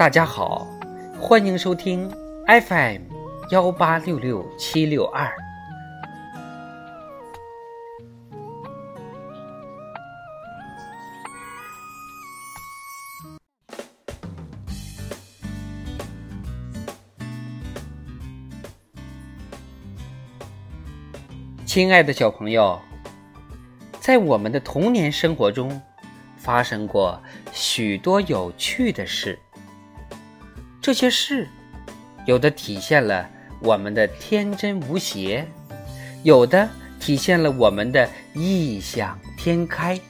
大家好，欢迎收听 FM 幺八六六七六二。亲爱的小朋友，在我们的童年生活中，发生过许多有趣的事。这些事，有的体现了我们的天真无邪，有的体现了我们的异想天开，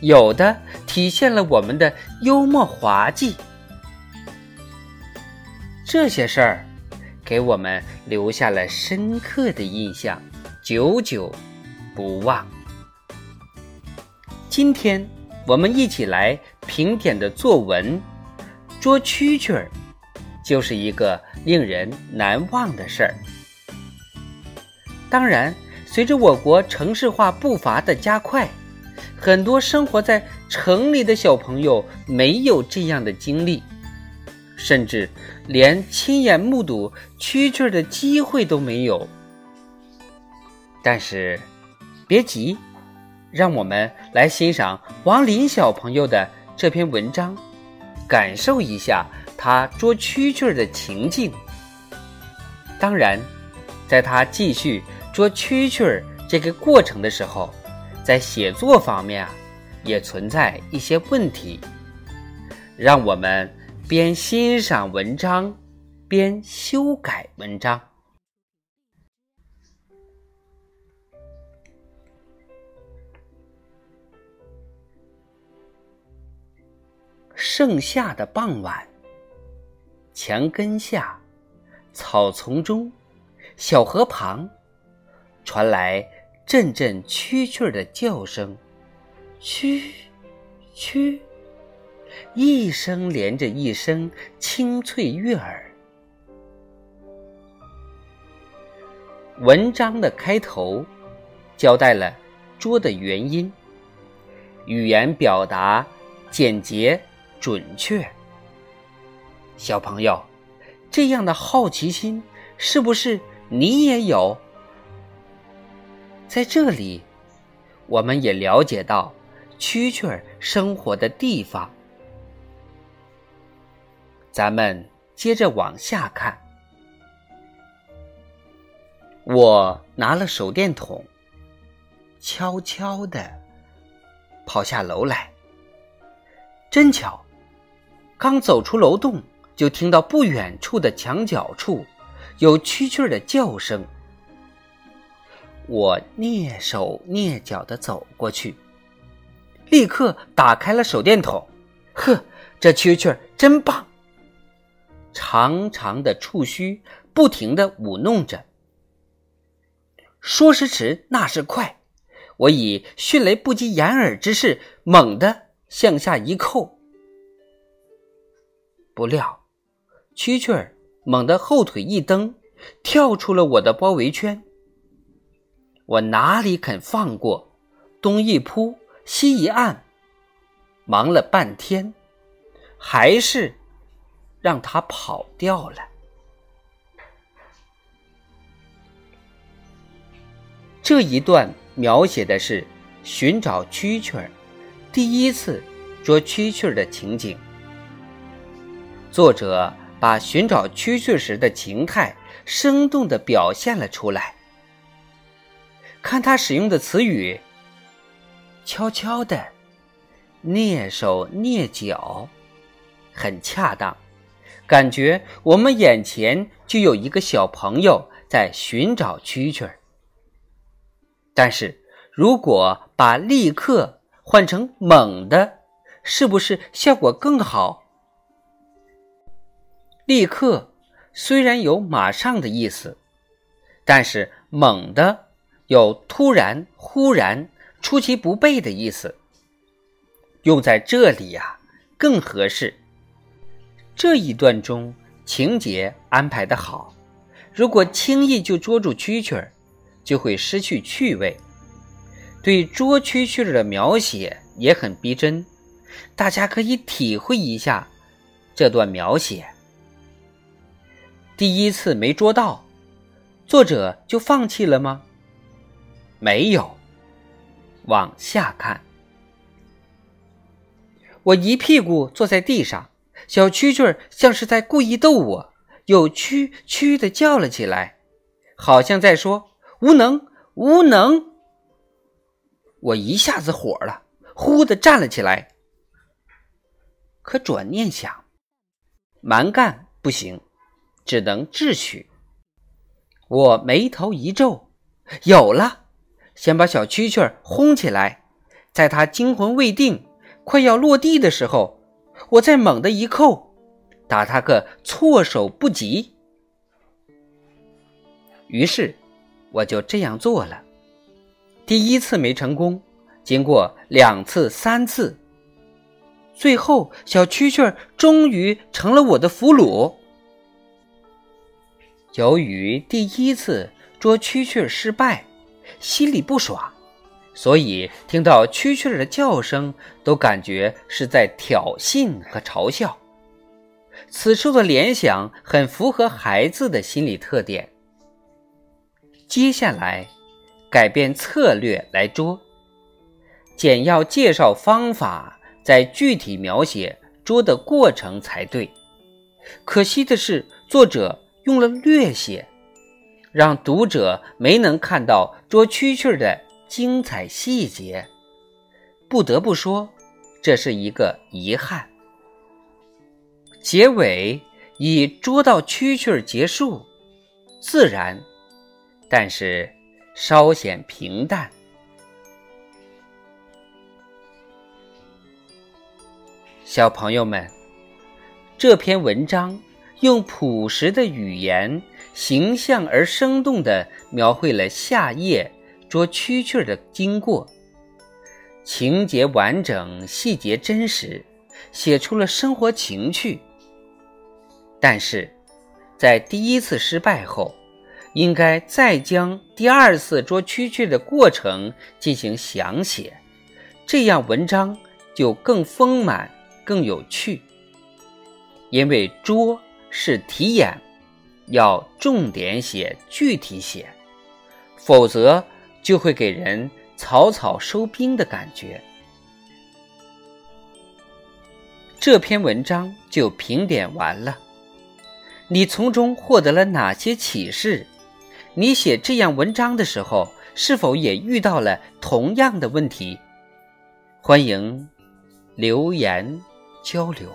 有的体现了我们的幽默滑稽。这些事儿，给我们留下了深刻的印象。久久不忘。今天我们一起来评点的作文，捉蛐蛐儿，就是一个令人难忘的事儿。当然，随着我国城市化步伐的加快，很多生活在城里的小朋友没有这样的经历，甚至连亲眼目睹蛐蛐的机会都没有。但是，别急，让我们来欣赏王林小朋友的这篇文章，感受一下他捉蛐蛐的情境。当然，在他继续捉蛐蛐这个过程的时候，在写作方面啊，也存在一些问题。让我们边欣赏文章，边修改文章。盛夏的傍晚，墙根下，草丛中，小河旁，传来阵阵蛐蛐的叫声，蛐，蛐，一声连着一声，清脆悦耳。文章的开头，交代了捉的原因，语言表达简洁。准确，小朋友，这样的好奇心是不是你也有？在这里，我们也了解到蛐蛐生活的地方。咱们接着往下看。我拿了手电筒，悄悄的跑下楼来。真巧。刚走出楼洞，就听到不远处的墙角处有蛐蛐的叫声。我蹑手蹑脚的走过去，立刻打开了手电筒。呵，这蛐蛐真棒！长长的触须不停的舞弄着。说时迟，那时快，我以迅雷不及掩耳之势，猛地向下一扣。不料，蛐蛐儿猛地后腿一蹬，跳出了我的包围圈。我哪里肯放过？东一扑，西一按，忙了半天，还是让它跑掉了。这一段描写的是寻找蛐蛐儿，第一次捉蛐蛐儿的情景。作者把寻找蛐蛐时的情态生动地表现了出来。看他使用的词语：悄悄的、蹑手蹑脚，很恰当，感觉我们眼前就有一个小朋友在寻找蛐蛐。但是如果把“立刻”换成“猛的”，是不是效果更好？立刻，虽然有马上的意思，但是猛的有突然、忽然、出其不备的意思。用在这里呀，更合适。这一段中情节安排的好，如果轻易就捉住蛐蛐儿，就会失去趣味。对捉蛐蛐儿的描写也很逼真，大家可以体会一下。这段描写。第一次没捉到，作者就放弃了吗？没有。往下看，我一屁股坐在地上，小蛐蛐像是在故意逗我，又蛐蛐的叫了起来，好像在说“无能，无能”。我一下子火了，呼的站了起来。可转念想，蛮干不行，只能智取。我眉头一皱，有了。先把小蛐蛐轰起来，在它惊魂未定、快要落地的时候，我再猛地一扣，打它个措手不及。于是我就这样做了。第一次没成功，经过两次、三次，最后小蛐蛐终于成了我的俘虏。由于第一次捉蛐蛐失败。心里不爽，所以听到蛐蛐的叫声，都感觉是在挑衅和嘲笑。此处的联想很符合孩子的心理特点。接下来，改变策略来捉，简要介绍方法，再具体描写捉的过程才对。可惜的是，作者用了略写。让读者没能看到捉蛐蛐的精彩细节，不得不说，这是一个遗憾。结尾以捉到蛐蛐结束，自然，但是稍显平淡。小朋友们，这篇文章用朴实的语言。形象而生动地描绘了夏夜捉蛐蛐的经过，情节完整，细节真实，写出了生活情趣。但是，在第一次失败后，应该再将第二次捉蛐蛐的过程进行详写，这样文章就更丰满、更有趣。因为捉是题眼。要重点写、具体写，否则就会给人草草收兵的感觉。这篇文章就评点完了，你从中获得了哪些启示？你写这样文章的时候，是否也遇到了同样的问题？欢迎留言交流。